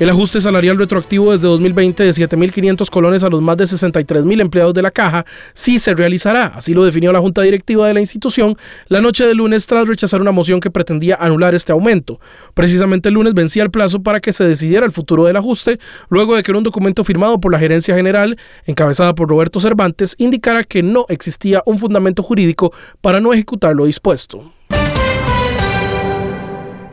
El ajuste salarial retroactivo desde 2020 de 7.500 colones a los más de 63.000 empleados de la caja sí se realizará, así lo definió la Junta Directiva de la institución la noche del lunes tras rechazar una moción que pretendía anular este aumento. Precisamente el lunes vencía el plazo para que se decidiera el futuro del ajuste, luego de que un documento firmado por la Gerencia General, encabezada por Roberto Cervantes, indicara que no existía un fundamento jurídico para no ejecutar lo dispuesto.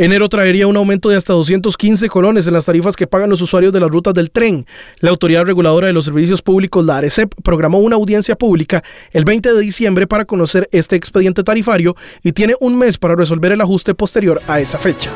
Enero traería un aumento de hasta 215 colones en las tarifas que pagan los usuarios de las rutas del tren. La Autoridad Reguladora de los Servicios Públicos, la ARECEP, programó una audiencia pública el 20 de diciembre para conocer este expediente tarifario y tiene un mes para resolver el ajuste posterior a esa fecha.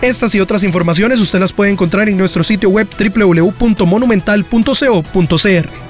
Estas y otras informaciones usted las puede encontrar en nuestro sitio web www.monumental.co.cr.